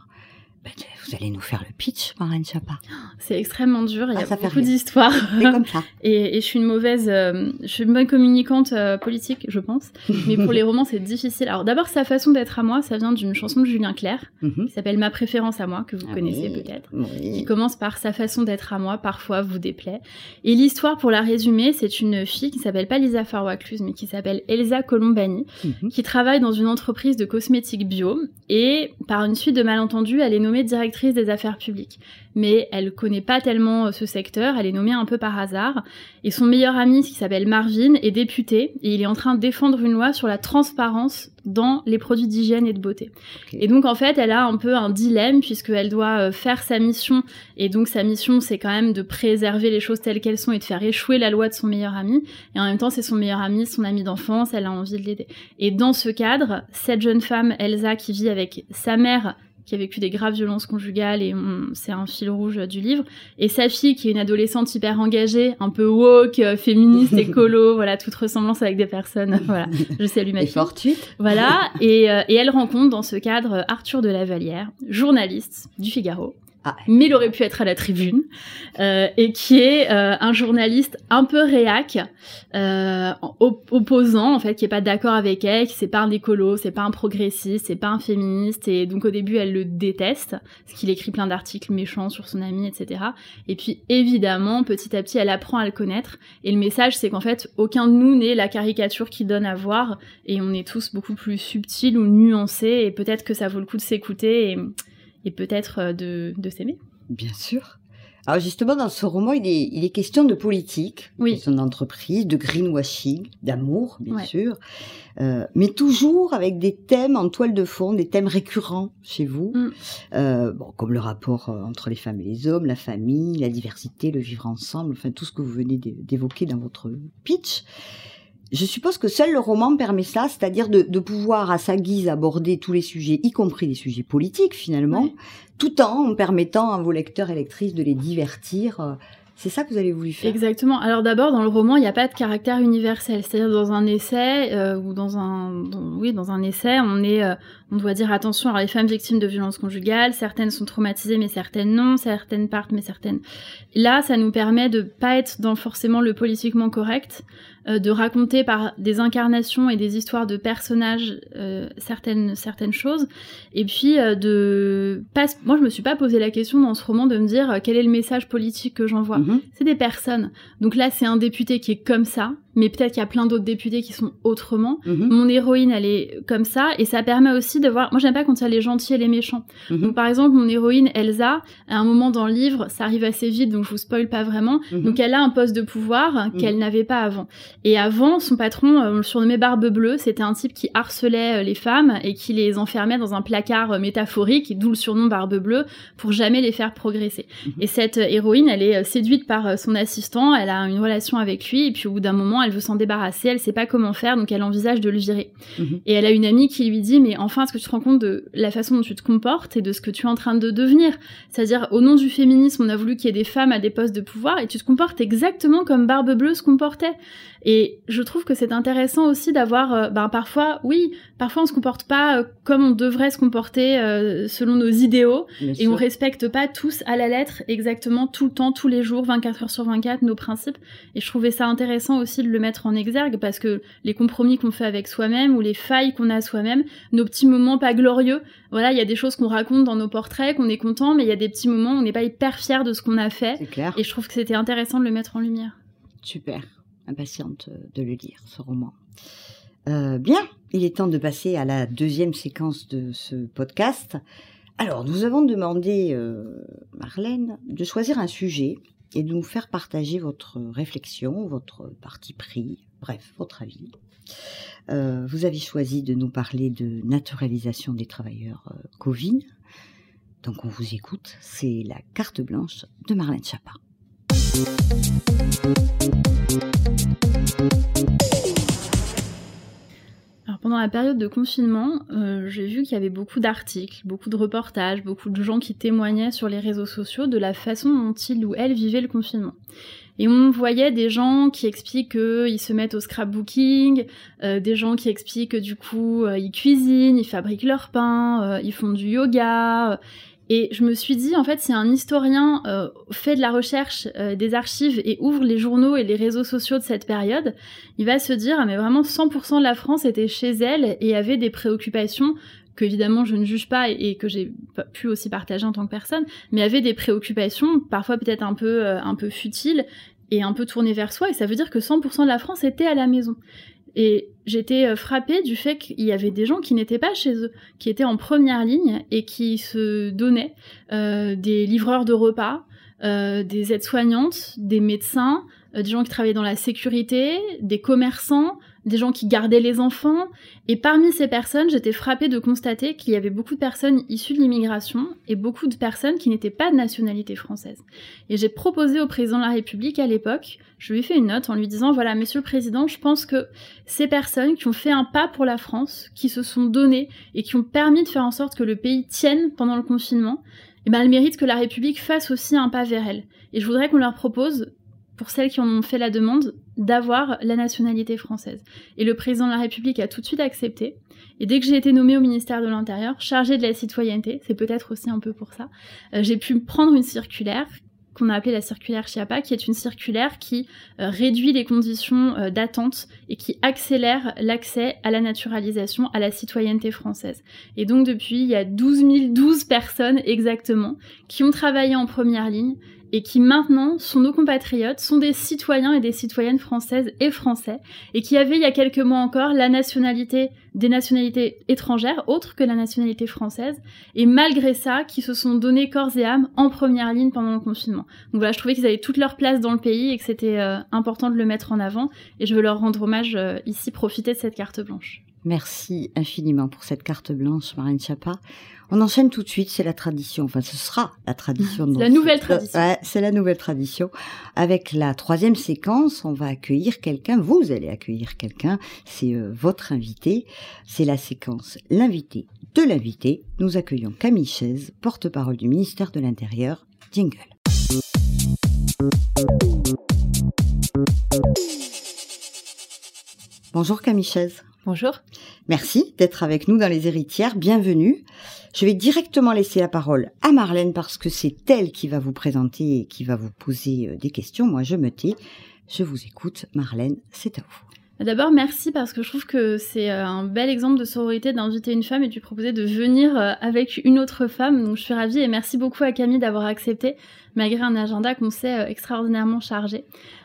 Ben, vous allez nous faire le pitch, Marlène Chapa. C'est extrêmement dur. Il y Ah, a beaucoup d'histoires. C'est comme ça. Et, et je suis une mauvaise, euh, je suis une bonne communicante euh, politique, je pense. Mais pour les romans, c'est difficile. Alors d'abord, sa façon d'être à moi, ça vient d'une chanson de Julien Clerc Mhm. qui s'appelle Ma préférence à moi, que vous Ah connaissez oui. peut-être. Oui. Qui commence par sa façon d'être à moi, parfois vous déplaît. Et l'histoire, pour la résumer, c'est une fille qui s'appelle pas Lisa Farwacluse, mais qui s'appelle Elsa Colombani, Mhm. qui travaille dans une entreprise de cosmétiques bio. Et par une suite de malentendus, elle est nommée directrice directrice des affaires publiques. Mais elle connaît pas tellement ce secteur, elle est nommée un peu par hasard. Et son meilleur ami, qui s'appelle Marvin, est député et il est en train de défendre une loi sur la transparence dans les produits d'hygiène et de beauté. Et donc en fait, elle a un peu un dilemme puisqu'elle doit faire sa mission et donc sa mission c'est quand même de préserver les choses telles qu'elles sont et de faire échouer la loi de son meilleur ami. Et en même temps, c'est son meilleur ami, son ami d'enfance, elle a envie de l'aider. Et dans ce cadre, cette jeune femme, Elsa, qui vit avec sa mère qui a vécu des graves violences conjugales et c'est un fil rouge du livre. Et sa fille, qui est une adolescente hyper engagée, un peu woke, euh, féministe, écolo, voilà, toute ressemblance avec des personnes. Voilà, je salue ma Et fille. fortuite. Voilà, et, euh, et elle rencontre dans ce cadre Arthur de la Vallière, journaliste du Figaro. Ah. Mais il aurait pu être à la tribune, euh, et qui est euh, un journaliste un peu réac, euh, op- opposant en fait, qui est pas d'accord avec elle, qui c'est pas un écolo, c'est pas un progressiste, c'est pas un féministe, et donc au début elle le déteste, parce qu'il écrit plein d'articles méchants sur son ami, etc. Et puis évidemment, petit à petit, elle apprend à le connaître, et le message c'est qu'en fait, aucun de nous n'est la caricature qu'il donne à voir, et on est tous beaucoup plus subtils ou nuancés, et peut-être que ça vaut le coup de s'écouter et, et peut-être euh, de, de s'aimer. Bien sûr. Alors justement, dans ce roman, il est, il est question de politique, Oui. de son entreprise, de greenwashing, d'amour, bien Ouais. sûr, euh, mais toujours avec des thèmes en toile de fond, des thèmes récurrents chez vous, Mm. euh, bon, comme le rapport entre les femmes et les hommes, la famille, la diversité, le vivre ensemble, enfin tout ce que vous venez d'é- d'évoquer dans votre pitch. Je suppose que seul le roman permet ça, c'est-à-dire de, de pouvoir à sa guise aborder tous les sujets, y compris les sujets politiques finalement, tout en permettant à vos lecteurs et lectrices de les divertir. C'est ça que vous avez voulu faire? Exactement. Alors d'abord, dans le roman, il n'y a pas de caractère universel. C'est-à-dire dans un essai euh, ou dans un, dans- oui, dans un essai, on est, euh, on doit dire attention. Alors les femmes victimes de violences conjugales, certaines sont traumatisées, mais certaines non. Certaines partent, mais certaines. Là, ça nous permet de pas être dans forcément le politiquement correct, euh, de raconter par des incarnations et des histoires de personnages euh, certaines certaines choses, et puis euh, de pas. Moi, je me suis pas posé la question dans ce roman de me dire quel est le message politique que j'envoie Mhm. c'est des personnes. Donc là, c'est un député qui est comme ça, mais peut-être qu'il y a plein d'autres députés qui sont autrement. Mhm. Mon héroïne, elle est comme ça, et ça permet aussi de voir. Moi, j'aime pas quand il y a les gentils et les méchants. Mhm. Donc, par exemple, mon héroïne, Elsa, à un moment dans le livre, ça arrive assez vite, donc je vous spoil pas vraiment. Mhm. Donc, elle a un poste de pouvoir qu'elle n'avait pas avant. Et avant, son patron, euh, on le surnommait Barbe Bleue, c'était un type qui harcelait euh, les femmes et qui les enfermait dans un placard euh, métaphorique, d'où le surnom Barbe Bleue, pour jamais les faire progresser. Et cette héroïne, elle est séduite par son assistant, elle a une relation avec lui, et puis au bout d'un moment, elle veut s'en débarrasser, elle sait pas comment faire, donc elle envisage de le virer. Mhm. Et elle a une amie qui lui dit, mais enfin, est-ce que tu te rends compte de la façon dont tu te comportes et de ce que tu es en train de devenir? C'est-à-dire, au nom du féminisme, on a voulu qu'il y ait des femmes à des postes de pouvoir, et tu te comportes exactement comme Barbe Bleue se comportait. Et je trouve que c'est intéressant aussi d'avoir, euh, ben parfois, oui, parfois on se comporte pas euh, comme on devrait se comporter euh, selon nos idéaux, Bien et sûr. on respecte pas tous à la lettre exactement tout le temps, tous les jours, 24 heures sur 24, nos principes. Et je trouvais ça intéressant aussi de le mettre en exergue parce que les compromis qu'on fait avec soi-même ou les failles qu'on a à soi-même, nos petits moments pas glorieux, voilà, il y a des choses qu'on raconte dans nos portraits, qu'on est content, mais il y a des petits moments où on n'est pas hyper fier de ce qu'on a fait. C'est clair. Et je trouve que c'était intéressant de le mettre en lumière. Super. Impatiente de le lire, ce roman. Euh, bien, il est temps de passer à la deuxième séquence de ce podcast. Alors, nous avons demandé, euh, Marlène, de choisir un sujet et de nous faire partager votre réflexion, votre parti pris, bref, votre avis. Euh, vous avez choisi de nous parler de naturalisation des travailleurs Covid. Donc on vous écoute, c'est la carte blanche de Marlène Chapa. Pendant la période de confinement, euh, j'ai vu qu'il y avait beaucoup d'articles, beaucoup de reportages, beaucoup de gens qui témoignaient sur les réseaux sociaux de la façon dont ils ou elles vivaient le confinement. Et on voyait des gens qui expliquent qu'ils se mettent au scrapbooking, euh, des gens qui expliquent que du coup euh, ils cuisinent, ils fabriquent leur pain, ils font du yoga. Et je me suis dit, en fait, si un historien euh, fait de la recherche euh, des archives et ouvre les journaux et les réseaux sociaux de cette période, il va se dire, ah, mais vraiment 100% de la France était chez elle et avait des préoccupations que évidemment je ne juge pas et, que j'ai pu aussi partager en tant que personne, mais avait des préoccupations parfois peut-être un peu euh, un peu futiles et un peu tournées vers soi et ça veut dire que 100% de la France était à la maison. Et j'étais euh, frappée du fait qu'il y avait des gens qui n'étaient pas chez eux, qui étaient en première ligne et qui se donnaient euh, des livreurs de repas, euh, des aides-soignantes, des médecins, des gens qui travaillaient dans la sécurité, des commerçants, des gens qui gardaient les enfants. Et parmi ces personnes, j'étais frappée de constater qu'il y avait beaucoup de personnes issues de l'immigration et beaucoup de personnes qui n'étaient pas de nationalité française. Et j'ai proposé au président de la République à l'époque, je lui ai fait une note en lui disant, voilà, monsieur le président, je pense que ces personnes qui ont fait un pas pour la France, qui se sont données et qui ont permis de faire en sorte que le pays tienne pendant le confinement, eh ben, elles méritent que la République fasse aussi un pas vers elles. Et je voudrais qu'on leur propose pour celles qui en ont fait la demande, d'avoir la nationalité française. Et le président de la République a tout de suite accepté. Et dès que j'ai été nommée au ministère de l'Intérieur, chargée de la citoyenneté, c'est peut-être aussi un peu pour ça, euh, j'ai pu prendre une circulaire qu'on a appelée la circulaire Chiapa, qui est une circulaire qui euh, réduit les conditions euh, d'attente et qui accélère l'accès à la naturalisation, à la citoyenneté française. Et donc depuis, il y a 12 012 personnes exactement qui ont travaillé en première ligne et qui maintenant sont nos compatriotes, sont des citoyens et des citoyennes françaises et français, et qui avaient il y a quelques mois encore la nationalité des nationalités étrangères, autres que la nationalité française, et malgré ça, qui se sont donnés corps et âme en première ligne pendant le confinement. Donc voilà, je trouvais qu'ils avaient toute leur place dans le pays et que c'était euh, important de le mettre en avant, et je veux leur rendre hommage euh, ici, profiter de cette carte blanche. Merci infiniment pour cette carte blanche, Marine Chapa. On enchaîne tout de suite, c'est la tradition, enfin ce sera la tradition. la nouvelle tradition. Ouais, c'est la nouvelle tradition. Avec la troisième séquence, on va accueillir quelqu'un, vous allez accueillir quelqu'un, c'est euh, votre invité, c'est la séquence l'invité de l'invité. Nous accueillons Camille Chaise, porte-parole du ministère de l'Intérieur, Jingle. Bonjour Camille Chaise. Bonjour. Merci d'être avec nous dans les héritières. Bienvenue. Je vais directement laisser la parole à Marlène parce que c'est elle qui va vous présenter et qui va vous poser euh, des questions. Moi, je me tais. Je vous écoute. Marlène, c'est à vous. D'abord, merci parce que je trouve que c'est euh, un bel exemple de sororité d'inviter une femme et de lui proposer de venir euh, avec une autre femme. Donc, je suis ravie et merci beaucoup à Camille d'avoir accepté, malgré un agenda qu'on sait extraordinairement chargé.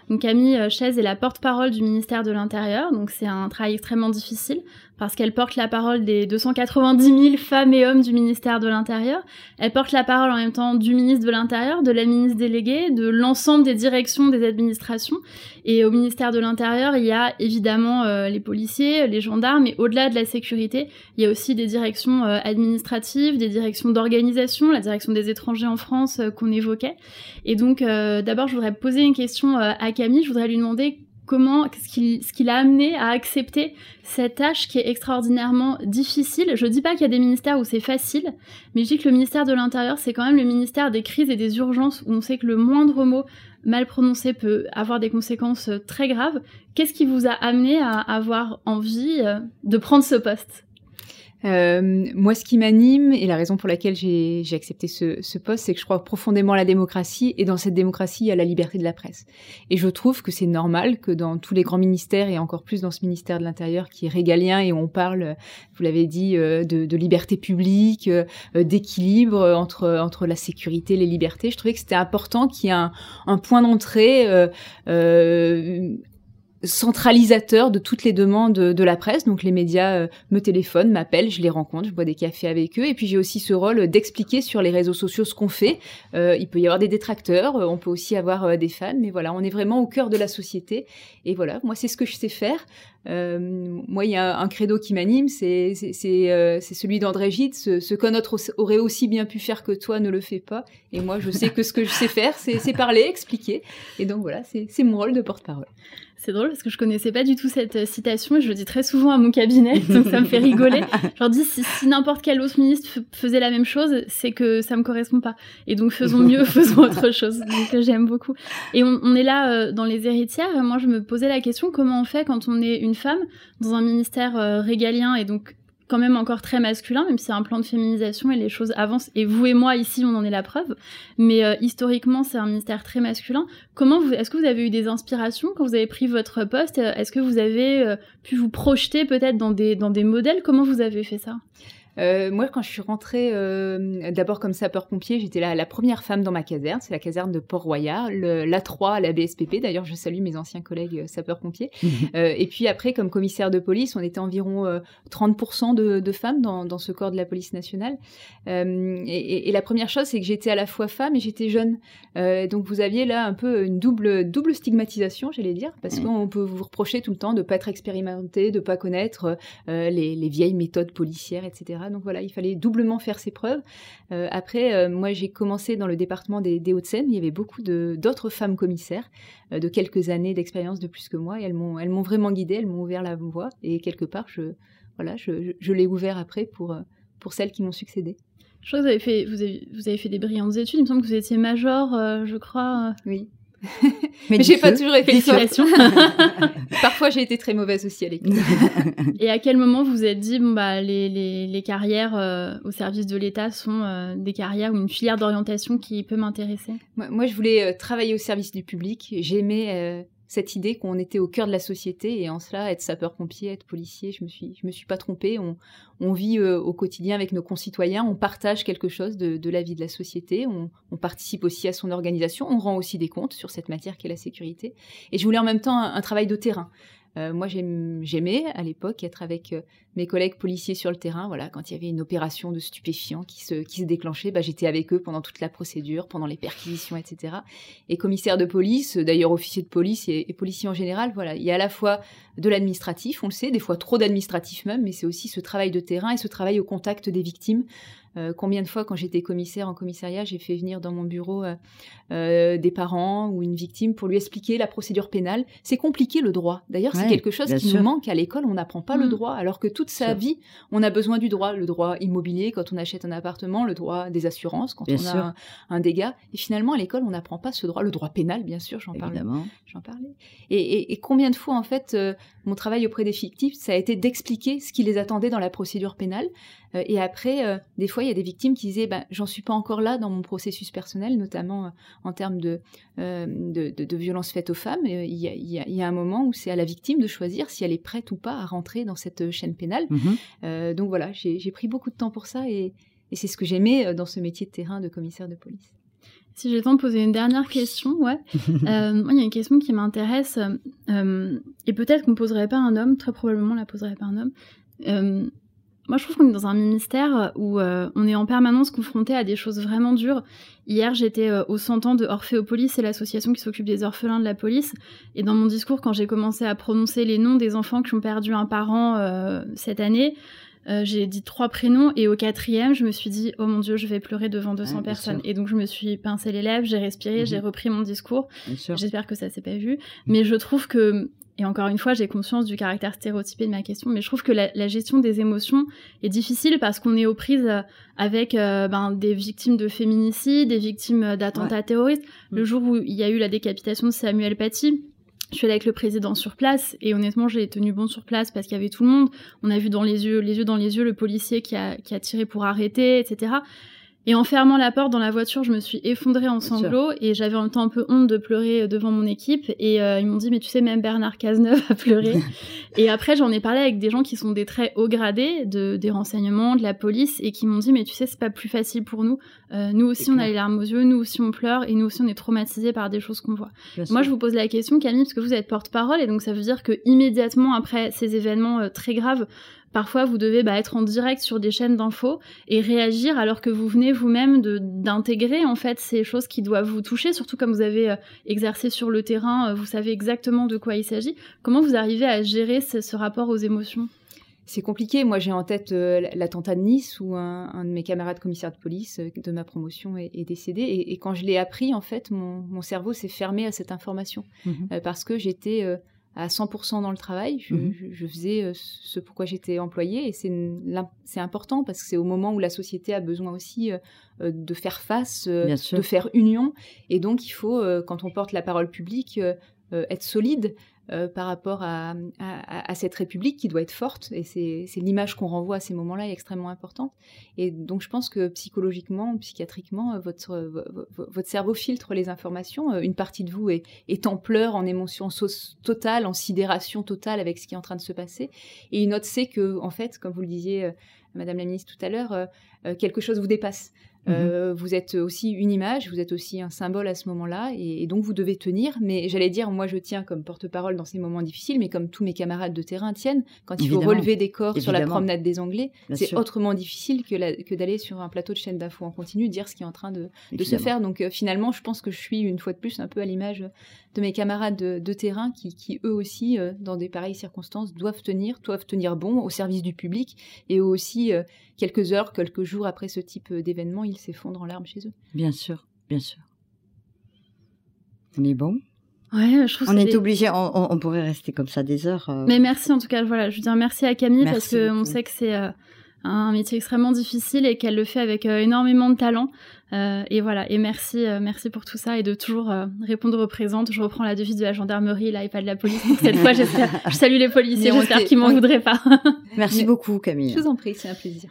Donc Camille Chaise est la porte-parole du ministère de l'Intérieur, donc c'est un travail extrêmement difficile parce qu'elle porte la parole des 290 000 femmes et hommes du ministère de l'Intérieur. Elle porte la parole en même temps du ministre de l'Intérieur, de la ministre déléguée, de l'ensemble des directions des administrations. Et au ministère de l'Intérieur, il y a évidemment euh, les policiers, les gendarmes, et au-delà de la sécurité, il y a aussi des directions euh, administratives, des directions d'organisation, la direction des étrangers en France euh, qu'on évoquait. Et donc, d'abord, je voudrais poser une question à Camille. Je voudrais lui demander comment, ce qui, l'a amené à accepter cette tâche qui est extraordinairement difficile. Je dis pas qu'il y a des ministères où c'est facile, mais je dis que le ministère de l'Intérieur, c'est quand même le ministère des crises et des urgences où on sait que le moindre mot mal prononcé peut avoir des conséquences très graves. Qu'est-ce qui vous a amené à avoir envie euh, de prendre ce poste? Euh, moi, ce qui m'anime et la raison pour laquelle j'ai accepté ce, ce poste, c'est que je crois profondément à la démocratie et dans cette démocratie, il y a la liberté de la presse. Et je trouve que c'est normal que dans tous les grands ministères et encore plus dans ce ministère de l'Intérieur qui est régalien et où on parle, vous l'avez dit, euh, de, de, liberté publique, euh, d'équilibre entre entre la sécurité et les libertés, je trouvais que c'était important qu'il y ait un, un point d'entrée euh, euh centralisateur de toutes les demandes de la presse. Donc les médias euh, me téléphonent, m'appellent, je les rencontre, je bois des cafés avec eux. Et puis j'ai aussi ce rôle d'expliquer sur les réseaux sociaux ce qu'on fait. Euh, il peut y avoir des détracteurs, euh, on peut aussi avoir des fans, mais voilà, on est vraiment au cœur de la société. Et voilà, moi c'est ce que je sais faire. moi, il y a un credo qui m'anime, c'est c'est celui d'André Gide. Ce, ce qu'un autre aurait aussi bien pu faire que toi ne le fait pas. Et moi, je sais que ce que je sais faire, c'est parler, expliquer. Et donc voilà, c'est mon rôle de porte-parole. C'est drôle parce que je connaissais pas du tout cette euh, citation et je le dis très souvent à mon cabinet, donc ça me fait rigoler. Je leur dis si, si n'importe quel autre ministre faisait la même chose, c'est que ça me correspond pas. Et donc faisons mieux, faisons autre chose. Donc euh, j'aime beaucoup. Et on, on est là euh, dans les héritières. Moi, je me posais la question comment on fait quand on est une femme dans un ministère régalien et donc quand même encore très masculin, même si c'est un plan de féminisation et les choses avancent. Et vous et moi ici, on en est la preuve. Mais euh, historiquement, c'est un ministère très masculin. Comment vous, est-ce que vous avez eu des inspirations quand vous avez pris votre poste? Est-ce que vous avez euh, pu vous projeter peut-être dans des dans des modèles? Comment vous avez fait ça? Euh, moi, quand je suis rentrée, euh, d'abord comme sapeur-pompier, j'étais la, la, première femme dans ma caserne. C'est la caserne de Port-Royal, l'A3 à la BSPP. D'ailleurs, je salue mes anciens collègues euh, sapeurs-pompiers. et puis après, comme commissaire de police, on était environ 30% de, de, femmes dans, dans, ce corps de la police nationale. Et, la première chose, c'est que j'étais à la fois femme et j'étais jeune. donc vous aviez là un peu une double, double stigmatisation, j'allais dire, parce qu'on peut vous reprocher tout le temps de pas être expérimenté, de pas connaître les, les vieilles méthodes policières, etc. Donc voilà, il fallait doublement faire ses preuves. Euh, après, euh, moi, j'ai commencé dans le département des, des Hauts-de-Seine. Il y avait beaucoup d'autres femmes commissaires euh, de quelques années d'expérience de plus que moi. Et elles m'ont, elles m'ont vraiment guidée, elles m'ont ouvert la voie. Et quelque part, je, voilà, je, je, l'ai ouvert après pour, pour celles qui m'ont succédé. Je crois que vous avez fait, vous avez, vous avez fait des brillantes études. Il me semble que vous étiez major, je crois. Oui. Mais, j'ai pas toujours été Parfois, j'ai été très mauvaise aussi à l'école. Et à quel moment vous vous êtes dit, bon, bah, les, les, les carrières euh, au service de l'État sont euh, des carrières ou une filière d'orientation qui peut m'intéresser? Moi, moi, je voulais euh, travailler au service du public. J'aimais cette idée qu'on était au cœur de la société et en cela être sapeur-pompier, être policier, je me suis je me suis pas trompée. On, vit euh, au quotidien avec nos concitoyens, on partage quelque chose de, la vie de la société, on, participe aussi à son organisation, on rend aussi des comptes sur cette matière qu'est la sécurité. Et je voulais en même temps un travail de terrain. Euh, moi, j'aimais à l'époque être avec euh, mes collègues policiers sur le terrain. Voilà, quand il y avait une opération de stupéfiants qui se, déclenchait, bah, j'étais avec eux pendant toute la procédure, pendant les perquisitions, etc. Et commissaire de police, d'ailleurs officier de police et, et policier en général, voilà, il y a à la fois de l'administratif, on le sait, des fois trop d'administratif même, mais c'est aussi ce travail de terrain et ce travail au contact des victimes. Euh, combien de fois, quand j'étais commissaire en commissariat, j'ai fait venir dans mon bureau euh, euh, des parents ou une victime pour lui expliquer la procédure pénale. C'est compliqué le droit. D'ailleurs, c'est quelque chose qui sûr. nous manque à l'école. On n'apprend pas mmh. le droit, alors que toute sa sûr. vie, on a besoin du droit. Le droit immobilier quand on achète un appartement, le droit des assurances quand bien on sûr. a un, un, dégât. Et finalement, à l'école, on n'apprend pas ce droit. Le droit pénal, bien sûr, j'en parlais. J'en parlais. Et, et, et, combien de fois, en fait, euh, mon travail auprès des fictifs, ça a été d'expliquer ce qui les attendait dans la procédure pénale. Euh, et après, euh, des fois, il y a des victimes qui disaient, ben, j'en suis pas encore là dans mon processus personnel, notamment euh, en termes de, de, de, de violences faites aux femmes. Il y, a, il, y a, il y, a, un moment où c'est à la victime de choisir si elle est prête ou pas à rentrer dans cette chaîne pénale. Mmh. donc voilà, j'ai pris beaucoup de temps pour ça et, et c'est ce que j'aimais dans ce métier de terrain de commissaire de police. Si j'ai le temps de poser une dernière question, ouais. euh, moi, il y a une question qui m'intéresse, euh, et peut-être qu'on ne poserait pas un homme, très probablement on la poserait pas un homme. Euh, moi, je trouve qu'on est dans un ministère où euh, on est en permanence confronté à des choses vraiment dures. Hier, j'étais euh, au 100 ans de Orphéopolis, c'est l'association qui s'occupe des orphelins de la police. Et dans mon discours, quand j'ai commencé à prononcer les noms des enfants qui ont perdu un parent euh, cette année, euh, j'ai dit trois prénoms et au quatrième, je me suis dit oh mon dieu, je vais pleurer devant 200 ouais, personnes. Et donc je me suis pincé les lèvres, j'ai respiré, mmh. j'ai repris mon discours. J'espère que ça s'est pas vu, mais je trouve que et encore une fois, j'ai conscience du caractère stéréotypé de ma question, mais je trouve que la, la gestion des émotions est difficile parce qu'on est aux prises avec euh, ben, des victimes de féminicide, des victimes d'attentats ouais. terroristes. Le jour où il y a eu la décapitation de Samuel Paty, je suis allée avec le président sur place et honnêtement j'ai tenu bon sur place parce qu'il y avait tout le monde. On a vu dans les yeux, les yeux dans les yeux, le policier qui a, qui a tiré pour arrêter, etc. Et en fermant la porte dans la voiture, je me suis effondrée en sanglots et j'avais en même temps un peu honte de pleurer devant mon équipe. Et euh, ils m'ont dit, mais tu sais, même Bernard Cazeneuve a pleuré. et après, j'en ai parlé avec des gens qui sont des très hauts gradés de, des renseignements, de la police, et qui m'ont dit, mais tu sais, c'est pas plus facile pour nous. Euh, nous aussi, on a les larmes aux yeux, nous aussi, on pleure, et nous aussi, on est traumatisés par des choses qu'on voit. Bien Moi, sûr. je vous pose la question, Camille, parce que vous êtes porte-parole, et donc ça veut dire que immédiatement après ces événements euh, très graves, Parfois, vous devez bah, être en direct sur des chaînes d'infos et réagir alors que vous venez vous-même d'intégrer en fait ces choses qui doivent vous toucher, surtout comme vous avez euh, exercé sur le terrain, euh, vous savez exactement de quoi il s'agit. Comment vous arrivez à gérer ce, ce rapport aux émotions? C'est compliqué. Moi, j'ai en tête euh, l'attentat de Nice où un, un, de mes camarades commissaires de police euh, de ma promotion est, est décédé. Et, et, quand je l'ai appris, en fait, mon, mon cerveau s'est fermé à cette information mmh. euh, parce que j'étais euh, à 100% dans le travail. Je, mmh. je, je faisais euh, ce pourquoi j'étais employée et c'est important parce que c'est au moment où la société a besoin aussi euh, de faire face, euh, de faire union. Et donc, il faut, quand on porte la parole publique, être solide euh, par rapport à, cette République qui doit être forte. Et c'est l'image qu'on renvoie à ces moments-là est extrêmement importante. Et donc je pense que psychologiquement, psychiatriquement, euh, votre, votre cerveau filtre les informations. Euh, une partie de vous est, est en pleurs, en émotion totale, en sidération totale avec ce qui est en train de se passer. Et une autre sait que, en fait, comme vous le disiez, Madame la ministre tout à l'heure, quelque chose vous dépasse. Mhm. Euh, vous êtes aussi une image, vous êtes aussi un symbole à ce moment-là, et, et donc vous devez tenir. Mais j'allais dire, moi je tiens comme porte-parole dans ces moments difficiles, mais comme tous mes camarades de terrain tiennent, quand il faut relever des corps sur la promenade des Anglais, c'est autrement difficile que, la- que d'aller sur un plateau de chaîne d'infos en continu, dire ce qui est en train de, de se faire. Donc euh, finalement, je pense que je suis une fois de plus un peu à l'image de mes camarades de, de terrain qui, qui, eux aussi, euh, dans des pareilles circonstances, doivent tenir, doivent tenir bon au service du public, et eux aussi, quelques heures, quelques jours après ce type d'événement, ils s'effondrent en larmes chez eux. Bien sûr, bien sûr. On est bon Ouais, je trouve On que est c'est- obligé, on, on- on pourrait rester comme ça des heures. euh. Mais merci en tout cas, voilà, je veux dire merci à Camille parce Merci que beaucoup. on sait que c'est euh, un métier extrêmement difficile et qu'elle le fait avec euh, énormément de talent. Euh, et voilà, et merci, euh, merci pour tout ça et de toujours euh, répondre aux présentes. Je reprends la devise de la gendarmerie là et pas de la police. Donc cette fois, j'espère, je salue les policiers, j'espère qu'ils m'en voudraient pas. Merci Mais- beaucoup, Camille. Je vous en prie, c'est un plaisir.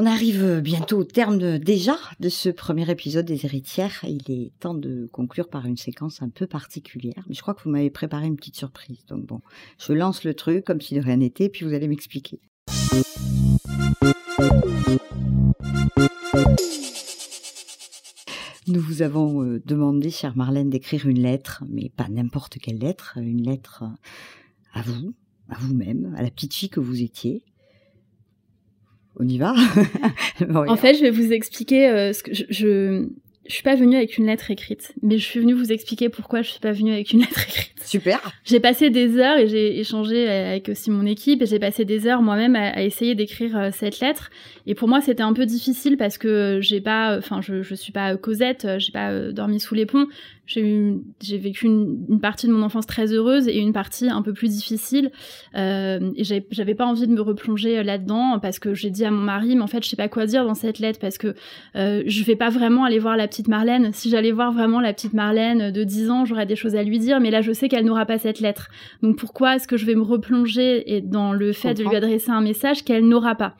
On arrive bientôt au terme déjà de ce premier épisode des héritières. Il est temps de conclure par une séquence un peu particulière. Mais je crois que vous m'avez préparé une petite surprise. Donc bon, je lance le truc comme si de rien n'était, puis vous allez m'expliquer. Nous vous avons euh, demandé, chère Marlène, d'écrire une lettre, mais pas n'importe quelle lettre, une lettre à vous, à vous-même, à la petite fille que vous étiez. On y va Bon, En fait, je vais vous expliquer euh, ce que je, je je suis pas venue avec une lettre écrite, mais je suis venue vous expliquer pourquoi je suis pas venue avec une lettre écrite. Super. J'ai passé des heures et j'ai échangé avec aussi mon équipe et j'ai passé des heures moi-même à, à essayer d'écrire euh, cette lettre. Et pour moi, c'était un peu difficile parce que j'ai pas, enfin, je, je suis pas Cosette, j'ai pas euh, dormi sous les ponts. J'ai eu, j'ai vécu une, une partie de mon enfance très heureuse et une partie un peu plus difficile. Euh, et j'avais pas envie de me replonger euh, là-dedans parce que j'ai dit à mon mari, mais en fait, je sais pas quoi dire dans cette lettre parce que euh, je vais pas vraiment aller voir la petite Marlène. Si j'allais voir vraiment la petite Marlène de 10 ans, j'aurais des choses à lui dire, mais là, je sais qu'elle n'aura pas cette lettre. Donc pourquoi est-ce que je vais me replonger et dans le fait de lui adresser un message qu'elle n'aura pas?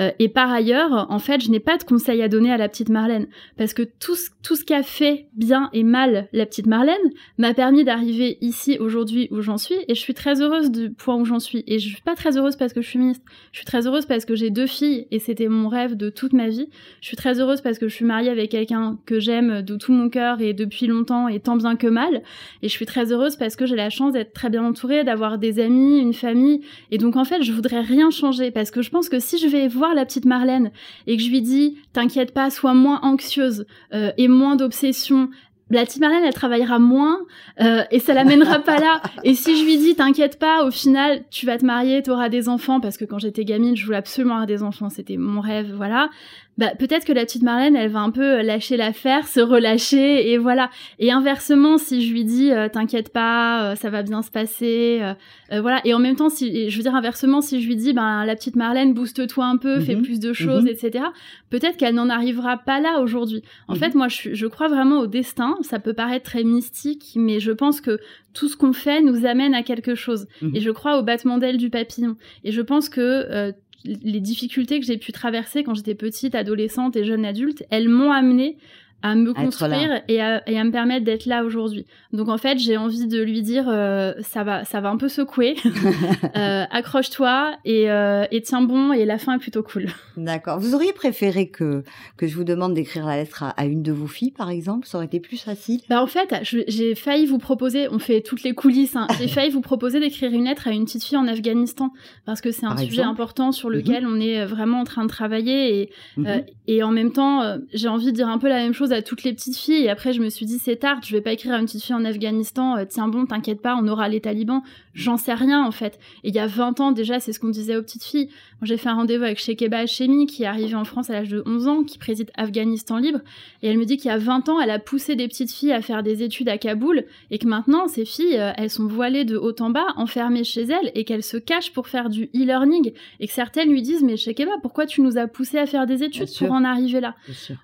Euh, Et par ailleurs, en fait, je n'ai pas de conseils à donner à la petite Marlène parce que tout ce, tout ce qu'a fait bien et mal la petite Marlène m'a permis d'arriver ici aujourd'hui où j'en suis et je suis très heureuse du point où j'en suis. Et je suis pas très heureuse parce que je suis ministre. Je suis très heureuse parce que j'ai deux filles et c'était mon rêve de toute ma vie. Je suis très heureuse parce que je suis mariée avec quelqu'un que j'aime de tout mon cœur et depuis longtemps et tant bien que mal. Et je suis très heureuse parce que j'ai la chance d'être très bien entourée, d'avoir des amis, une famille. Et donc en fait, je voudrais rien changer parce que je pense que si je vais voir la petite Marlène et que je lui dis t'inquiète pas, sois moins anxieuse euh, et moins d'obsession. La Marlène, elle travaillera moins euh, et ça l'amènera pas là. Et si je lui dis t'inquiète pas, au final tu vas te marier, t'auras des enfants parce que quand j'étais gamine, je voulais absolument avoir des enfants, c'était mon rêve, voilà. Bah peut-être que la petite Marlène, elle va un peu lâcher l'affaire, se relâcher et voilà. Et inversement, si je lui dis euh, t'inquiète pas, euh, ça va bien se passer, euh, euh, voilà. Et en même temps, si je veux dire inversement, si je lui dis ben la petite Marlène, booste-toi un peu, fais Mhm. plus de choses, Mhm. etc. Peut-être qu'elle n'en arrivera pas là aujourd'hui. En Mhm. fait, moi, je, je crois vraiment au destin. Ça peut paraître très mystique, mais je pense que tout ce qu'on fait nous amène à quelque chose. Et je crois au battement d'aile du papillon. Et je pense que euh, les difficultés que j'ai pu traverser quand j'étais petite, adolescente et jeune adulte, elles m'ont amené à me À construire et à, et à me permettre d'être là aujourd'hui. Donc en fait, j'ai envie de lui dire, euh, ça va, ça va un peu secouer, Euh, accroche-toi et, euh, et tiens bon et la fin est plutôt cool. D'accord. Vous auriez préféré que, que je vous demande d'écrire la lettre à, à une de vos filles, par exemple? Ça aurait été plus facile? Bah en fait, j'ai failli vous proposer, on fait toutes les coulisses, hein, j'ai failli vous proposer d'écrire une lettre à une petite fille en Afghanistan parce que c'est un Par sujet exemple? important sur lequel on est vraiment en train de travailler et, Mhm. et en même temps, j'ai envie de dire un peu la même chose à toutes les petites filles. Et après je me suis dit c'est tard, je vais pas écrire à une petite fille en Afghanistan, euh, tiens bon, t'inquiète pas, on aura les talibans, j'en sais rien en fait. Et il y a 20 ans déjà, c'est ce qu'on disait aux petites filles. J'ai fait un rendez-vous avec Shekeba Hashemi qui est arrivée en France à l'âge de 11 ans, qui préside Afghanistan Libre. Et elle me dit qu'il y a 20 ans, elle a poussé des petites filles à faire des études à Kaboul et que maintenant, ces filles, euh, elles sont voilées de haut en bas, enfermées chez elles et qu'elles se cachent pour faire du e-learning. Et que certaines lui disent Mais Shekeba, pourquoi tu nous as poussé à faire des études Bien sûr. pour en arriver là?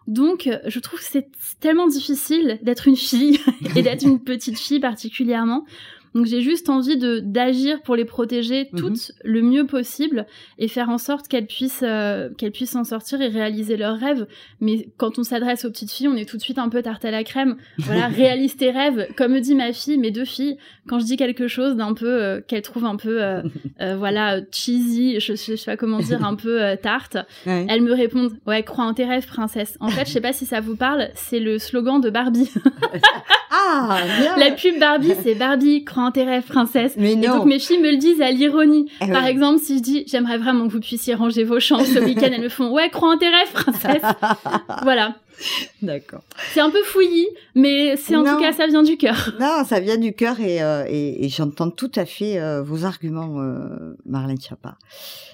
Donc, euh, je trouve que c'est tellement difficile d'être une fille et d'être une petite fille particulièrement. Donc j'ai juste envie de d'agir pour les protéger Mhm. toutes le mieux possible et faire en sorte qu'elles puissent euh, qu'elles puissent s'en sortir et réaliser leurs rêves. Mais quand on s'adresse aux petites filles, on est tout de suite un peu tarte à la crème. Voilà, réalise tes rêves. Comme me dit ma fille, mes deux filles, quand je dis quelque chose d'un peu euh, qu'elles trouvent un peu euh, voilà cheesy, je, je sais pas comment dire, un peu tarte, Ouais. elles me répondent ouais crois en tes rêves princesse. En fait, je sais pas si ça vous parle, c'est le slogan de Barbie. Ah, bien. La pub Barbie, c'est Barbie, crois rêves, princesse. Mais Et non. donc mes filles me le disent à l'ironie. Eh Par exemple, si je dis j'aimerais vraiment que vous puissiez ranger vos chambres ce week-end, elles me font ouais, crois rêves, princesse. voilà. D'accord. C'est un peu fouillis, mais c'est en Non. tout cas ça vient du cœur. Non, ça vient du cœur et, euh, et, et j'entends tout à fait euh, vos arguments, euh, Marlène Chapa.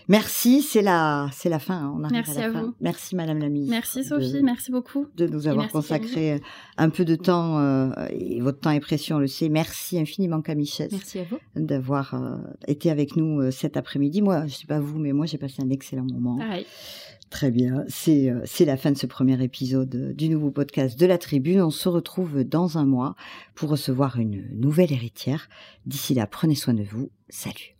Merci, c'est la, c'est la fin. hein, on Merci à fin. vous. Merci, Madame la ministre. Merci Sophie, de- merci beaucoup. de nous avoir consacré un peu de temps et votre temps est précieux, on le sait. Merci infiniment Camille Merci à vous. d'avoir été avec nous cet après-midi. Moi, je sais pas vous, mais moi j'ai passé un excellent moment. Pareil. Très bien, c'est euh, c'est la fin de ce premier épisode euh, du nouveau podcast de la Tribune. On se retrouve dans un mois pour recevoir une nouvelle héritière. D'ici là, prenez soin de vous. Salut.